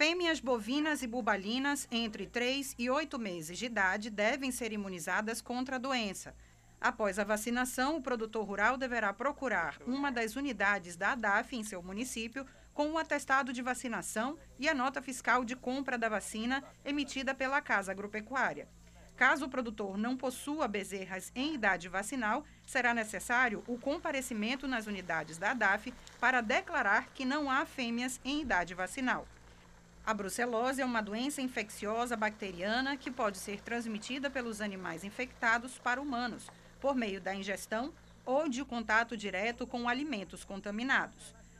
Fêmeas bovinas e bubalinas entre 3 e 8 meses de idade devem ser imunizadas contra a doença. Após a vacinação, o produtor rural deverá procurar uma das unidades da ADAF em seu município com o um atestado de vacinação e a nota fiscal de compra da vacina emitida pela Casa Agropecuária. Caso o produtor não possua bezerras em idade vacinal, será necessário o comparecimento nas unidades da ADAF para declarar que não há fêmeas em idade vacinal. A brucelose é uma doença infecciosa bacteriana que pode ser transmitida pelos animais infectados para humanos, por meio da ingestão ou de contato direto com alimentos contaminados.